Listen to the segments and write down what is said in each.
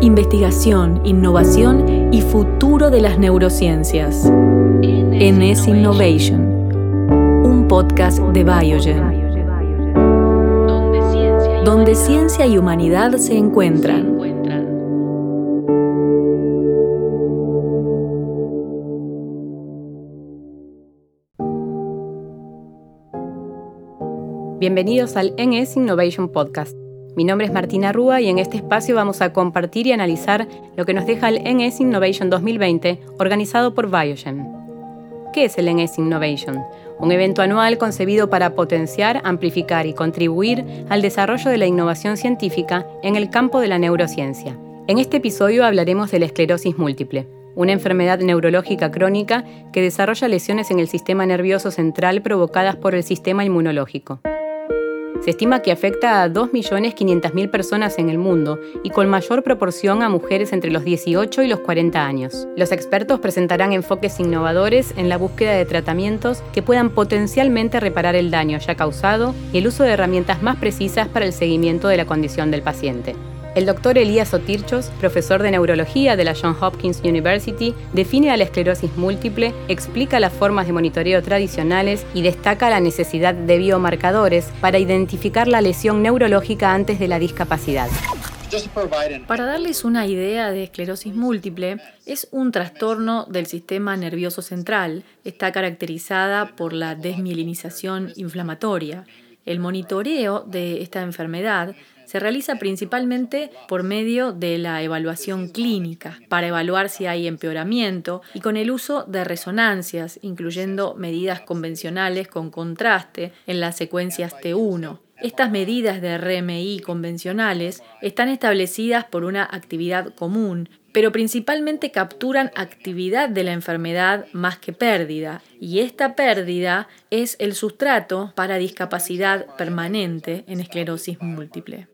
Investigación, innovación y futuro de las neurociencias. NS Innovation, un podcast de Biogen, donde ciencia y humanidad se encuentran. Bienvenidos al NS Innovation Podcast. Mi nombre es Martina Rúa y en este espacio vamos a compartir y analizar lo que nos deja el NS Innovation 2020 organizado por Biogen. ¿Qué es el NS Innovation? Un evento anual concebido para potenciar, amplificar y contribuir al desarrollo de la innovación científica en el campo de la neurociencia. En este episodio hablaremos de la esclerosis múltiple, una enfermedad neurológica crónica que desarrolla lesiones en el sistema nervioso central provocadas por el sistema inmunológico. Se estima que afecta a 2.500.000 personas en el mundo y con mayor proporción a mujeres entre los 18 y los 40 años. Los expertos presentarán enfoques innovadores en la búsqueda de tratamientos que puedan potencialmente reparar el daño ya causado y el uso de herramientas más precisas para el seguimiento de la condición del paciente. El doctor Elías Otirchos, profesor de neurología de la Johns Hopkins University, define la esclerosis múltiple, explica las formas de monitoreo tradicionales y destaca la necesidad de biomarcadores para identificar la lesión neurológica antes de la discapacidad. Para darles una idea de esclerosis múltiple, es un trastorno del sistema nervioso central. Está caracterizada por la desmielinización inflamatoria. El monitoreo de esta enfermedad se realiza principalmente por medio de la evaluación clínica, para evaluar si hay empeoramiento y con el uso de resonancias, incluyendo medidas convencionales con contraste en las secuencias T1. Estas medidas de RMI convencionales están establecidas por una actividad común, pero principalmente capturan actividad de la enfermedad más que pérdida, y esta pérdida es el sustrato para discapacidad permanente en esclerosis múltiple.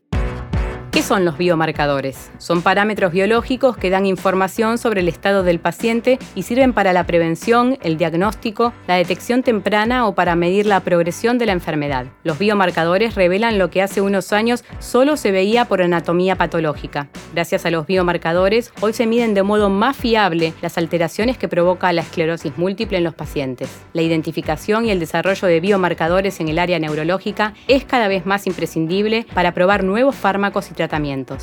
¿Qué son los biomarcadores? Son parámetros biológicos que dan información sobre el estado del paciente y sirven para la prevención, el diagnóstico, la detección temprana o para medir la progresión de la enfermedad. Los biomarcadores revelan lo que hace unos años solo se veía por anatomía patológica. Gracias a los biomarcadores, hoy se miden de modo más fiable las alteraciones que provoca la esclerosis múltiple en los pacientes. La identificación y el desarrollo de biomarcadores en el área neurológica es cada vez más imprescindible para probar nuevos fármacos y tratamientos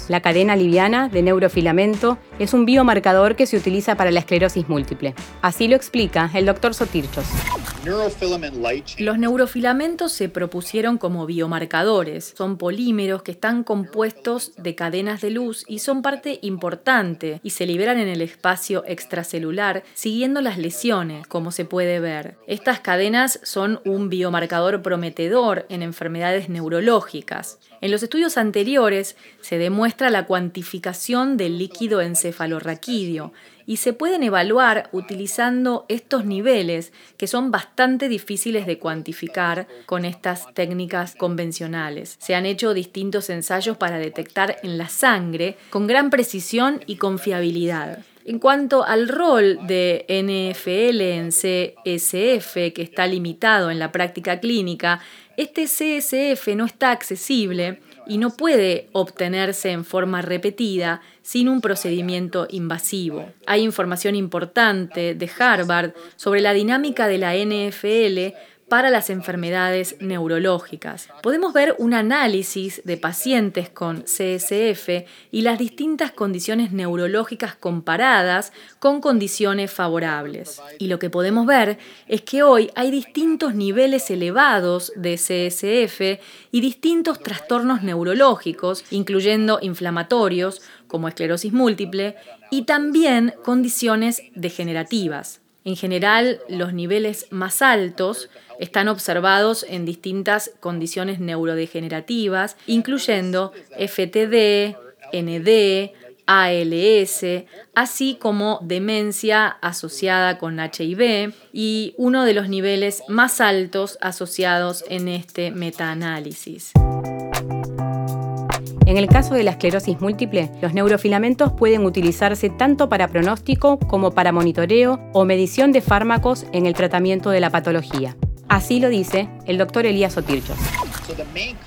la cadena liviana de neurofilamento es un biomarcador que se utiliza para la esclerosis múltiple. Así lo explica el doctor Sotirchos. Los neurofilamentos se propusieron como biomarcadores. Son polímeros que están compuestos de cadenas de luz y son parte importante y se liberan en el espacio extracelular siguiendo las lesiones, como se puede ver. Estas cadenas son un biomarcador prometedor en enfermedades neurológicas. En los estudios anteriores se demuestra la cuantificación del líquido encefalorraquídeo y se pueden evaluar utilizando estos niveles que son bastante difíciles de cuantificar con estas técnicas convencionales. Se han hecho distintos ensayos para detectar en la sangre con gran precisión y confiabilidad. En cuanto al rol de NFL en CSF, que está limitado en la práctica clínica, este CSF no está accesible y no puede obtenerse en forma repetida sin un procedimiento invasivo. Hay información importante de Harvard sobre la dinámica de la NFL para las enfermedades neurológicas. Podemos ver un análisis de pacientes con CSF y las distintas condiciones neurológicas comparadas con condiciones favorables. Y lo que podemos ver es que hoy hay distintos niveles elevados de CSF y distintos trastornos neurológicos, incluyendo inflamatorios como esclerosis múltiple y también condiciones degenerativas. En general, los niveles más altos están observados en distintas condiciones neurodegenerativas, incluyendo FTD, ND, ALS, así como demencia asociada con HIV y uno de los niveles más altos asociados en este metaanálisis. En el caso de la esclerosis múltiple, los neurofilamentos pueden utilizarse tanto para pronóstico como para monitoreo o medición de fármacos en el tratamiento de la patología. Así lo dice el doctor Elías Otirchos.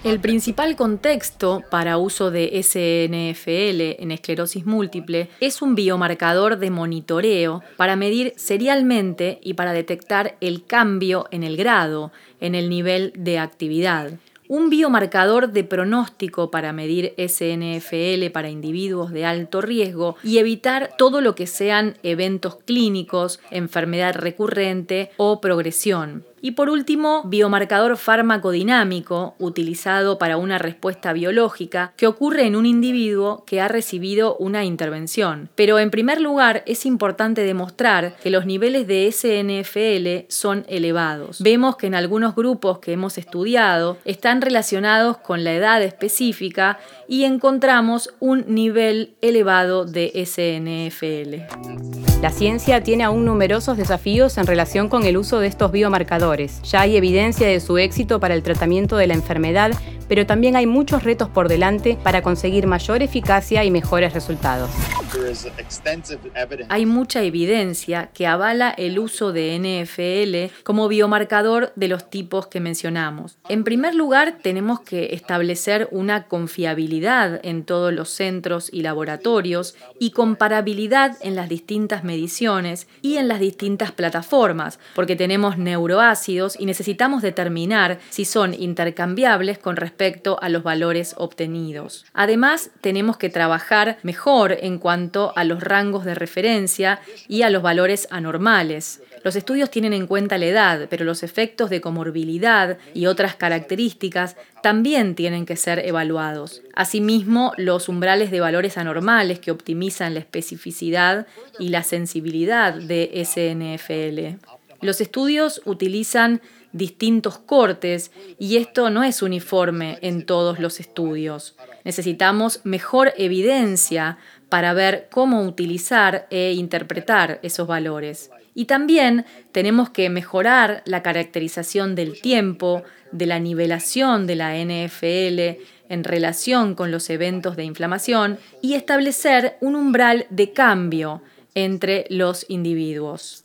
El principal contexto para uso de SNFL en esclerosis múltiple es un biomarcador de monitoreo para medir serialmente y para detectar el cambio en el grado, en el nivel de actividad un biomarcador de pronóstico para medir SNFL para individuos de alto riesgo y evitar todo lo que sean eventos clínicos, enfermedad recurrente o progresión. Y por último, biomarcador farmacodinámico utilizado para una respuesta biológica que ocurre en un individuo que ha recibido una intervención. Pero en primer lugar, es importante demostrar que los niveles de SNFL son elevados. Vemos que en algunos grupos que hemos estudiado están relacionados con la edad específica y encontramos un nivel elevado de SNFL. La ciencia tiene aún numerosos desafíos en relación con el uso de estos biomarcadores ya hay evidencia de su éxito para el tratamiento de la enfermedad, pero también hay muchos retos por delante para conseguir mayor eficacia y mejores resultados. Hay mucha evidencia que avala el uso de NFL como biomarcador de los tipos que mencionamos. En primer lugar, tenemos que establecer una confiabilidad en todos los centros y laboratorios y comparabilidad en las distintas mediciones y en las distintas plataformas, porque tenemos neuroácidos y necesitamos determinar si son intercambiables con respecto a los valores obtenidos. Además, tenemos que trabajar mejor en cuanto a los rangos de referencia y a los valores anormales. Los estudios tienen en cuenta la edad, pero los efectos de comorbilidad y otras características también tienen que ser evaluados. Asimismo, los umbrales de valores anormales que optimizan la especificidad y la sensibilidad de SNFL. Los estudios utilizan distintos cortes y esto no es uniforme en todos los estudios. Necesitamos mejor evidencia para ver cómo utilizar e interpretar esos valores. Y también tenemos que mejorar la caracterización del tiempo, de la nivelación de la NFL en relación con los eventos de inflamación y establecer un umbral de cambio entre los individuos.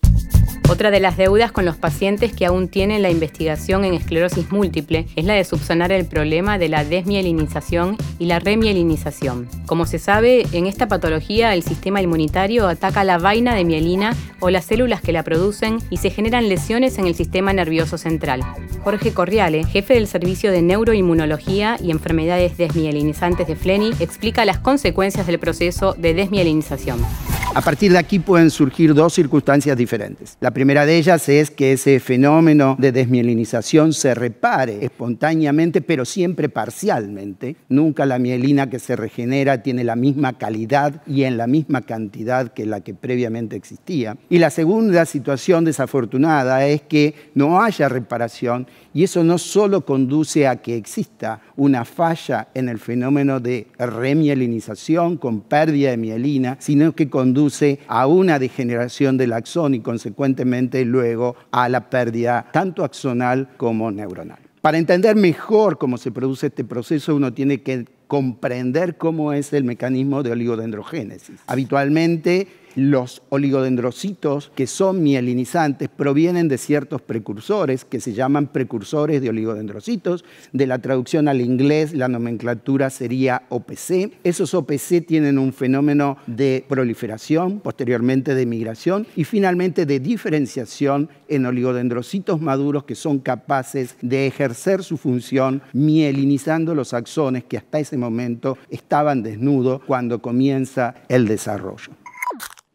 Otra de las deudas con los pacientes que aún tienen la investigación en esclerosis múltiple es la de subsanar el problema de la desmielinización y la remielinización. Como se sabe, en esta patología el sistema inmunitario ataca la vaina de mielina o las células que la producen y se generan lesiones en el sistema nervioso central. Jorge Corriale, jefe del Servicio de Neuroinmunología y Enfermedades Desmielinizantes de FLENI, explica las consecuencias del proceso de desmielinización. A partir de aquí pueden surgir dos circunstancias diferentes. La primera de ellas es que ese fenómeno de desmielinización se repare espontáneamente, pero siempre parcialmente. Nunca la mielina que se regenera tiene la misma calidad y en la misma cantidad que la que previamente existía. Y la segunda situación desafortunada es que no haya reparación y eso no solo conduce a que exista una falla en el fenómeno de remielinización con pérdida de mielina, sino que conduce a una degeneración del axón y consecuentemente luego a la pérdida tanto axonal como neuronal. Para entender mejor cómo se produce este proceso, uno tiene que comprender cómo es el mecanismo de oligodendrogénesis. Habitualmente los oligodendrocitos que son mielinizantes provienen de ciertos precursores que se llaman precursores de oligodendrocitos. De la traducción al inglés, la nomenclatura sería OPC. Esos OPC tienen un fenómeno de proliferación, posteriormente de migración y finalmente de diferenciación en oligodendrocitos maduros que son capaces de ejercer su función mielinizando los axones que hasta ese momento estaban desnudos cuando comienza el desarrollo.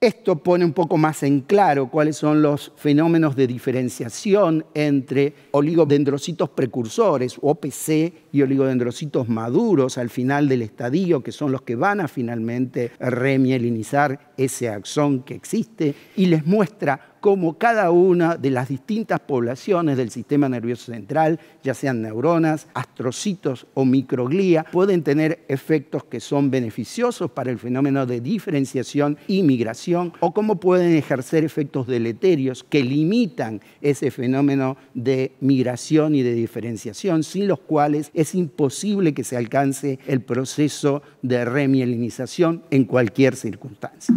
Esto pone un poco más en claro cuáles son los fenómenos de diferenciación entre oligodendrocitos precursores, OPC, y oligodendrocitos maduros al final del estadio, que son los que van a finalmente remielinizar ese axón que existe, y les muestra cómo cada una de las distintas poblaciones del sistema nervioso central, ya sean neuronas, astrocitos o microglía, pueden tener efectos que son beneficiosos para el fenómeno de diferenciación y migración, o cómo pueden ejercer efectos deleterios que limitan ese fenómeno de migración y de diferenciación, sin los cuales es imposible que se alcance el proceso de remielinización en cualquier circunstancia.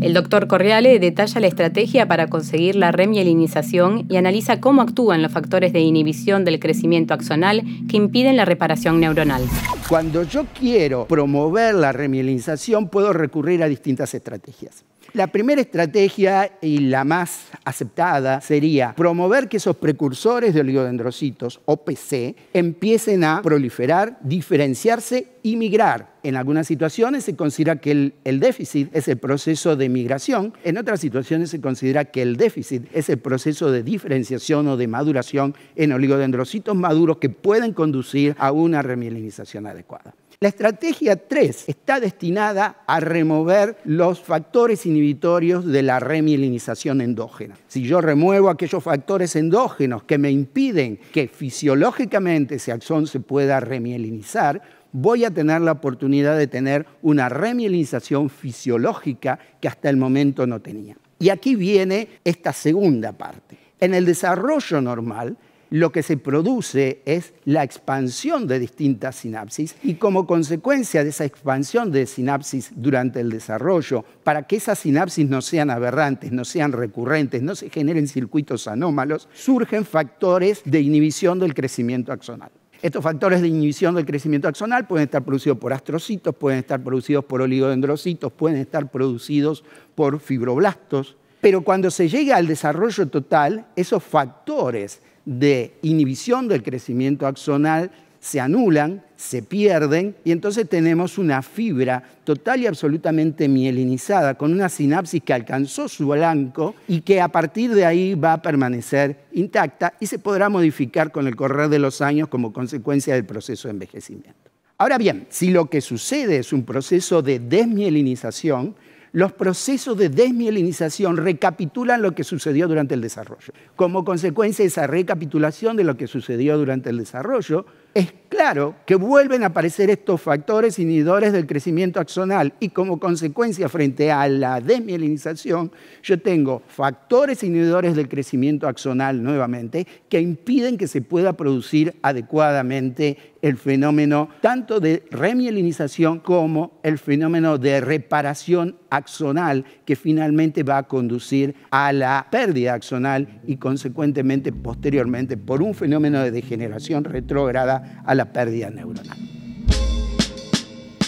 El doctor Correale detalla la estrategia para conseguir la remielinización y analiza cómo actúan los factores de inhibición del crecimiento axonal que impiden la reparación neuronal. Cuando yo quiero promover la remielinización, puedo recurrir a distintas estrategias. La primera estrategia y la más aceptada sería promover que esos precursores de oligodendrocitos, OPC, empiecen a proliferar, diferenciarse y migrar. En algunas situaciones se considera que el, déficit es el proceso de migración, en otras situaciones se considera que el déficit es el proceso de diferenciación o de maduración en oligodendrocitos maduros que pueden conducir a una remielinización adecuada. La estrategia 3 está destinada a remover los factores inhibitorios de la remielinización endógena. Si yo remuevo aquellos factores endógenos que me impiden que fisiológicamente ese axón se pueda remielinizar, voy a tener la oportunidad de tener una remielinización fisiológica que hasta el momento no tenía. Y aquí viene esta segunda parte. En el desarrollo normal, lo que se produce es la expansión de distintas sinapsis y como consecuencia de esa expansión de sinapsis durante el desarrollo, para que esas sinapsis no sean aberrantes, no sean recurrentes, no se generen circuitos anómalos, surgen factores de inhibición del crecimiento axonal. Estos factores de inhibición del crecimiento axonal pueden estar producidos por astrocitos, pueden estar producidos por oligodendrocitos, pueden estar producidos por fibroblastos, pero cuando se llega al desarrollo total, esos factores de inhibición del crecimiento axonal se anulan, se pierden y entonces tenemos una fibra total y absolutamente mielinizada con una sinapsis que alcanzó su blanco y que a partir de ahí va a permanecer intacta y se podrá modificar con el correr de los años como consecuencia del proceso de envejecimiento. Ahora bien, si lo que sucede es un proceso de desmielinización, los procesos de desmielinización recapitulan lo que sucedió durante el desarrollo. Como consecuencia de esa recapitulación de lo que sucedió durante el desarrollo, es claro que vuelven a aparecer estos factores inhibidores del crecimiento axonal y como consecuencia frente a la desmielinización, yo tengo factores inhibidores del crecimiento axonal nuevamente que impiden que se pueda producir adecuadamente el fenómeno tanto de remielinización como el fenómeno de reparación axonal que finalmente va a conducir a la pérdida axonal y consecuentemente posteriormente por un fenómeno de degeneración retrógrada a la pérdida neuronal.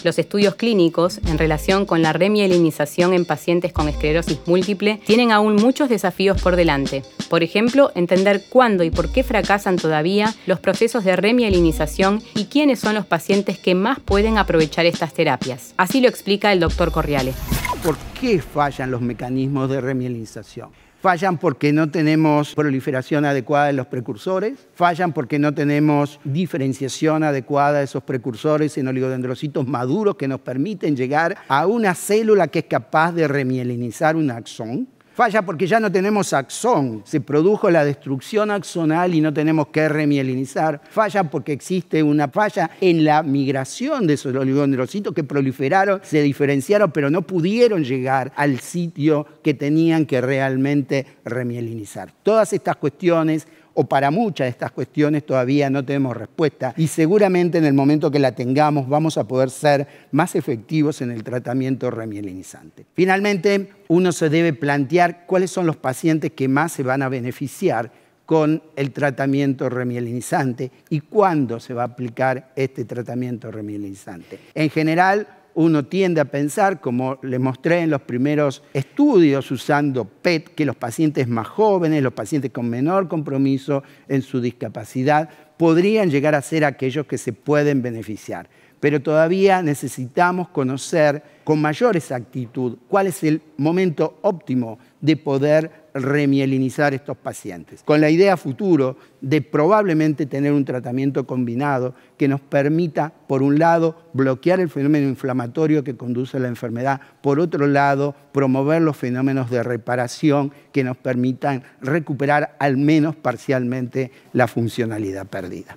Los estudios clínicos en relación con la remielinización en pacientes con esclerosis múltiple tienen aún muchos desafíos por delante. Por ejemplo, entender cuándo y por qué fracasan todavía los procesos de remielinización y quiénes son los pacientes que más pueden aprovechar estas terapias. Así lo explica el doctor Corriales. ¿Por qué fallan los mecanismos de remielinización? Fallan porque no tenemos proliferación adecuada de los precursores, fallan porque no tenemos diferenciación adecuada de esos precursores en oligodendrocitos maduros que nos permiten llegar a una célula que es capaz de remielinizar un axón, Falla porque ya no tenemos axón, se produjo la destrucción axonal y no tenemos que remielinizar. Falla porque existe una falla en la migración de esos oligodendrocitos que proliferaron, se diferenciaron, pero no pudieron llegar al sitio que tenían que realmente remielinizar. Todas estas cuestiones o para muchas de estas cuestiones todavía no tenemos respuesta y seguramente en el momento que la tengamos vamos a poder ser más efectivos en el tratamiento remielinizante. Finalmente, uno se debe plantear cuáles son los pacientes que más se van a beneficiar con el tratamiento remielinizante y cuándo se va a aplicar este tratamiento remielinizante. En general, uno tiende a pensar, como le mostré en los primeros estudios usando PET, que los pacientes más jóvenes, los pacientes con menor compromiso en su discapacidad, podrían llegar a ser aquellos que se pueden beneficiar. Pero todavía necesitamos conocer con mayor exactitud cuál es el momento óptimo de poder remielinizar estos pacientes, con la idea futuro de probablemente tener un tratamiento combinado que nos permita, por un lado, bloquear el fenómeno inflamatorio que conduce a la enfermedad, por otro lado, promover los fenómenos de reparación que nos permitan recuperar al menos parcialmente la funcionalidad perdida.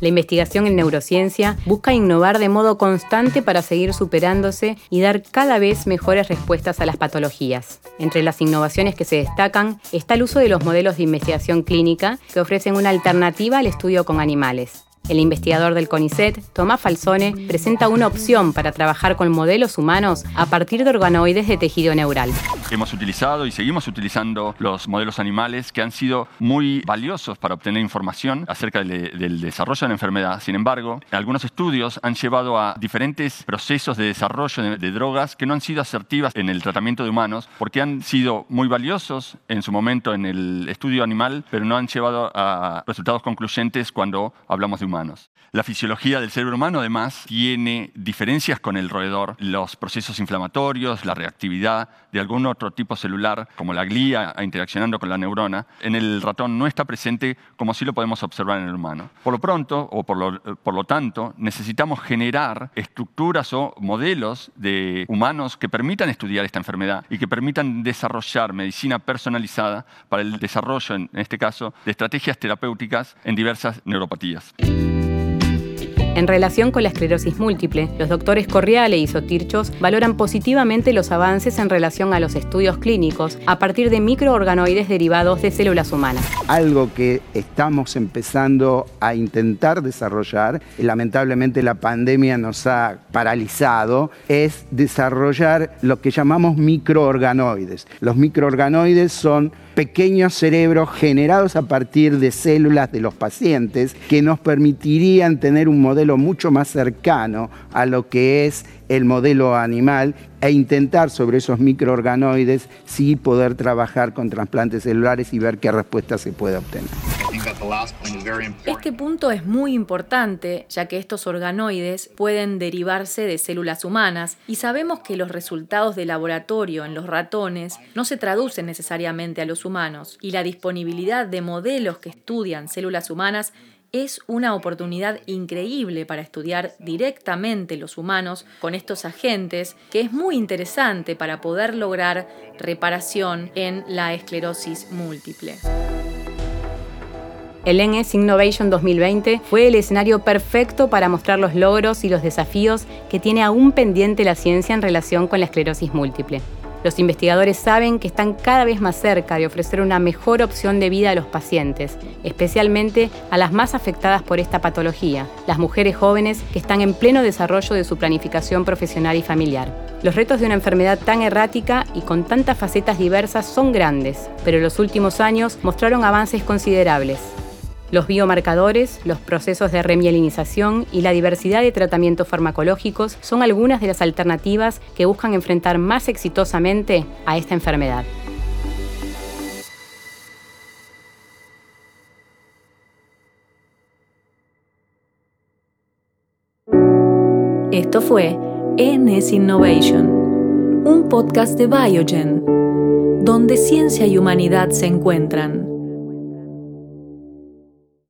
La investigación en neurociencia busca innovar de modo constante para seguir superándose y dar cada vez mejores respuestas a las patologías. Entre las innovaciones que se destacan está el uso de los modelos de investigación clínica que ofrecen una alternativa al estudio con animales. El investigador del CONICET, Tomás Falsone, presenta una opción para trabajar con modelos humanos a partir de organoides de tejido neural. Hemos utilizado y seguimos utilizando los modelos animales que han sido muy valiosos para obtener información acerca del, desarrollo de la enfermedad. Sin embargo, algunos estudios han llevado a diferentes procesos de desarrollo de, de drogas que no han sido asertivas en el tratamiento de humanos porque han sido muy valiosos en su momento en el estudio animal, pero no han llevado a resultados concluyentes cuando hablamos de humanos. La fisiología del cerebro humano además tiene diferencias con el roedor. Los procesos inflamatorios, la reactividad de algún otro tipo celular, como la glía interaccionando con la neurona, en el ratón no está presente como sí lo podemos observar en el humano. Por lo pronto, o por lo, por lo tanto, necesitamos generar estructuras o modelos de humanos que permitan estudiar esta enfermedad y que permitan desarrollar medicina personalizada para el desarrollo, en este caso, de estrategias terapéuticas en diversas neuropatías. En relación con la esclerosis múltiple, los doctores Corriale y Sotirchos valoran positivamente los avances en relación a los estudios clínicos a partir de microorganoides derivados de células humanas. Algo que estamos empezando a intentar desarrollar, lamentablemente la pandemia nos ha paralizado, es desarrollar lo que llamamos microorganoides. Los microorganoides son pequeños cerebros generados a partir de células de los pacientes que nos permitirían tener un modelo mucho más cercano a lo que es el modelo animal e intentar sobre esos microorganoides sí poder trabajar con trasplantes celulares y ver qué respuesta se puede obtener. Este punto es muy importante, ya que estos organoides pueden derivarse de células humanas y sabemos que los resultados de laboratorio en los ratones no se traducen necesariamente a los humanos y la disponibilidad de modelos que estudian células humanas es una oportunidad increíble para estudiar directamente los humanos con estos agentes, que es muy interesante para poder lograr reparación en la esclerosis múltiple. El NS Innovation 2020 fue el escenario perfecto para mostrar los logros y los desafíos que tiene aún pendiente la ciencia en relación con la esclerosis múltiple. Los investigadores saben que están cada vez más cerca de ofrecer una mejor opción de vida a los pacientes, especialmente a las más afectadas por esta patología, las mujeres jóvenes que están en pleno desarrollo de su planificación profesional y familiar. Los retos de una enfermedad tan errática y con tantas facetas diversas son grandes, pero los últimos años mostraron avances considerables. Los biomarcadores, los procesos de remielinización y la diversidad de tratamientos farmacológicos son algunas de las alternativas que buscan enfrentar más exitosamente a esta enfermedad. Esto fue NS Innovation, un podcast de Biogen, donde ciencia y humanidad se encuentran.